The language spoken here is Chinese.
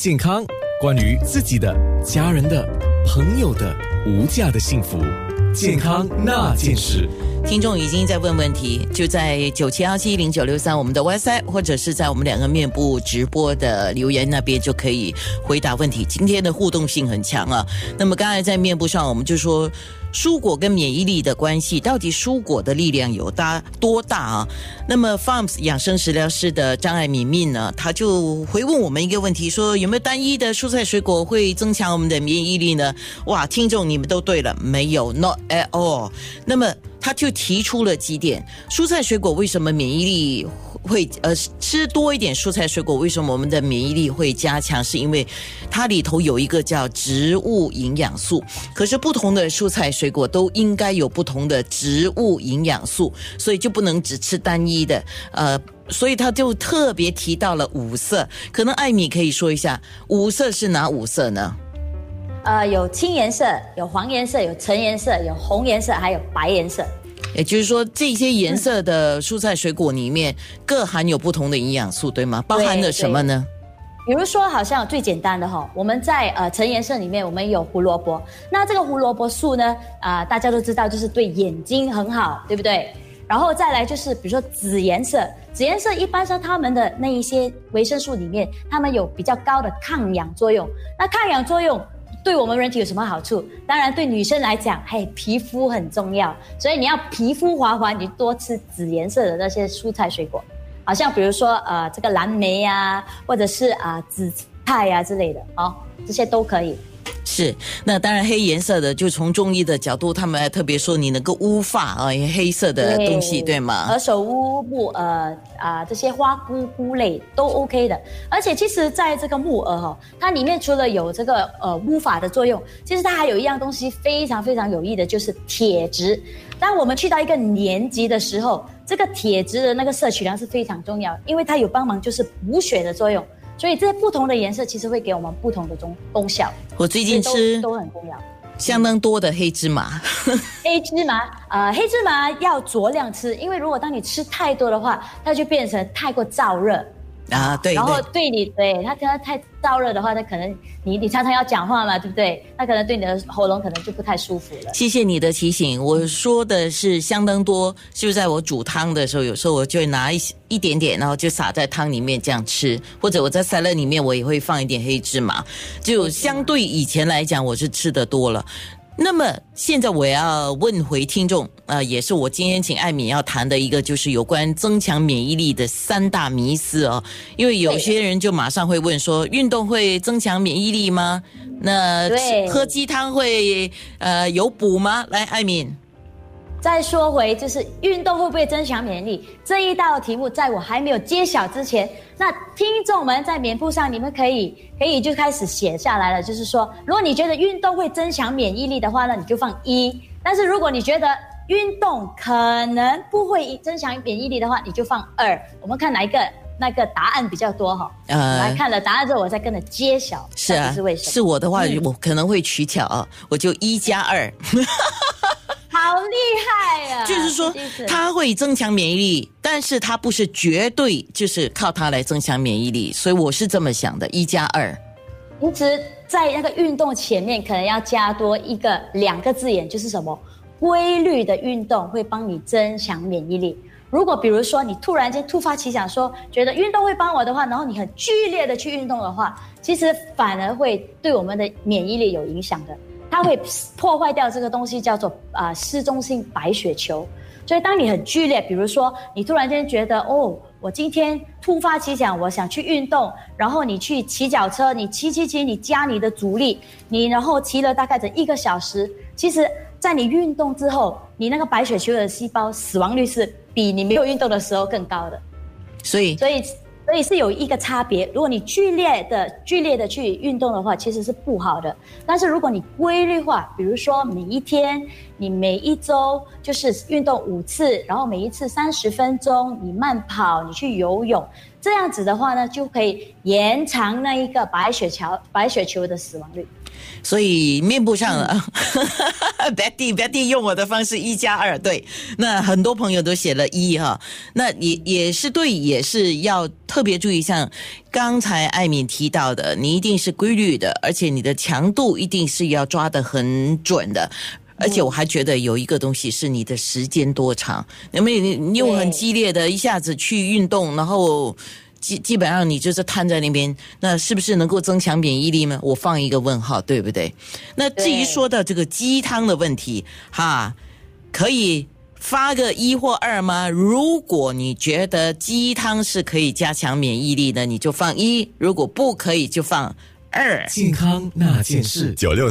健康，关于自己的、家人的、朋友的无价的幸福，健康那件事。听众已经在问问题，就在九七幺七零九六三我们的 WiFi，或者是在我们两个面部直播的留言那边就可以回答问题。今天的互动性很强啊。那么刚才在面部上，我们就说。蔬果跟免疫力的关系，到底蔬果的力量有大多大啊？那么 Farms 养生食疗师的张爱敏敏呢，他就回问我们一个问题，说有没有单一的蔬菜水果会增强我们的免疫力呢？哇，听众你们都对了，没有，not at all。那么他就提出了几点，蔬菜水果为什么免疫力？会呃吃多一点蔬菜水果，为什么我们的免疫力会加强？是因为它里头有一个叫植物营养素。可是不同的蔬菜水果都应该有不同的植物营养素，所以就不能只吃单一的。呃，所以他就特别提到了五色。可能艾米可以说一下，五色是哪五色呢？呃，有青颜色，有黄颜色，有橙颜色，有红颜色，还有白颜色。也就是说，这些颜色的蔬菜水果里面各含有不同的营养素，对吗？包含了什么呢？比如说，好像最简单的哈，我们在呃橙颜色里面，我们有胡萝卜。那这个胡萝卜素呢，啊，大家都知道，就是对眼睛很好，对不对？然后再来就是，比如说紫颜色，紫颜色一般说它们的那一些维生素里面，它们有比较高的抗氧作用。那抗氧作用。对我们人体有什么好处？当然，对女生来讲，嘿，皮肤很重要，所以你要皮肤滑滑，你多吃紫颜色的那些蔬菜水果，好像比如说呃，这个蓝莓呀，或者是啊紫菜呀之类的，哦，这些都可以。是，那当然黑颜色的，就从中医的角度，他们还特别说你能够乌发啊，黑色的东西，对吗？何首乌木耳啊，这些花菇菇类都 OK 的。而且其实在这个木耳哈，它里面除了有这个呃乌发的作用，其实它还有一样东西非常非常有益的，就是铁质。当我们去到一个年级的时候，这个铁质的那个摄取量是非常重要，因为它有帮忙就是补血的作用。所以这些不同的颜色其实会给我们不同的功功效。我最近吃都很重要，相当多的黑芝麻。黑芝麻，呃，黑芝麻要酌量吃，因为如果当你吃太多的话，它就变成太过燥热。啊，对，然后对你，对他，他太燥热的话，他可能你你常常要讲话嘛，对不对？他可能对你的喉咙可能就不太舒服了。谢谢你的提醒，我说的是相当多，就在我煮汤的时候，有时候我就会拿一一点点，然后就撒在汤里面这样吃，或者我在沙拉里面我也会放一点黑芝麻，就相对以前来讲，我是吃的多了。那么现在我要问回听众，呃，也是我今天请艾米要谈的一个，就是有关增强免疫力的三大迷思哦。因为有些人就马上会问说，运动会增强免疫力吗？那喝鸡汤会呃有补吗？来，艾米。再说回，就是运动会不会增强免疫力这一道题目，在我还没有揭晓之前，那听众们在棉布上，你们可以可以就开始写下来了。就是说，如果你觉得运动会增强免疫力的话呢，你就放一；但是如果你觉得运动可能不会增强免疫力的话，你就放二。我们看哪一个那个答案比较多哈？呃，来看了答案之后，我再跟着揭晓。是啊，是为什么？是我的话，我可能会取巧，我就一加二。好厉害啊！就是说，它会增强免疫力，但是它不是绝对就是靠它来增强免疫力，所以我是这么想的：一加二。平时在那个运动前面可能要加多一个两个字眼，就是什么？规律的运动会帮你增强免疫力。如果比如说你突然间突发奇想说，觉得运动会帮我的话，然后你很剧烈的去运动的话，其实反而会对我们的免疫力有影响的。它会破坏掉这个东西，叫做啊失中性白血球。所以当你很剧烈，比如说你突然间觉得哦，我今天突发奇想，我想去运动，然后你去骑脚车，你骑骑骑，你加你的阻力，你然后骑了大概整一个小时，其实，在你运动之后，你那个白血球的细胞死亡率是比你没有运动的时候更高的。所以，所以。所以是有一个差别。如果你剧烈的、剧烈的去运动的话，其实是不好的。但是如果你规律化，比如说每一天、你每一周就是运动五次，然后每一次三十分钟，你慢跑、你去游泳，这样子的话呢，就可以延长那一个白血桥白血球的死亡率。所以面部上啊，Betty Betty 用我的方式一加二，对，那很多朋友都写了一哈，那也也是对，也是要特别注意，像刚才艾敏提到的，你一定是规律的，而且你的强度一定是要抓得很准的。而且我还觉得有一个东西是你的时间多长，因为你你又很激烈的一下子去运动，然后基基本上你就是瘫在那边，那是不是能够增强免疫力呢？我放一个问号，对不对？那至于说到这个鸡汤的问题，哈，可以发个一或二吗？如果你觉得鸡汤是可以加强免疫力的，你就放一；如果不可以，就放二。健康那件事，九六。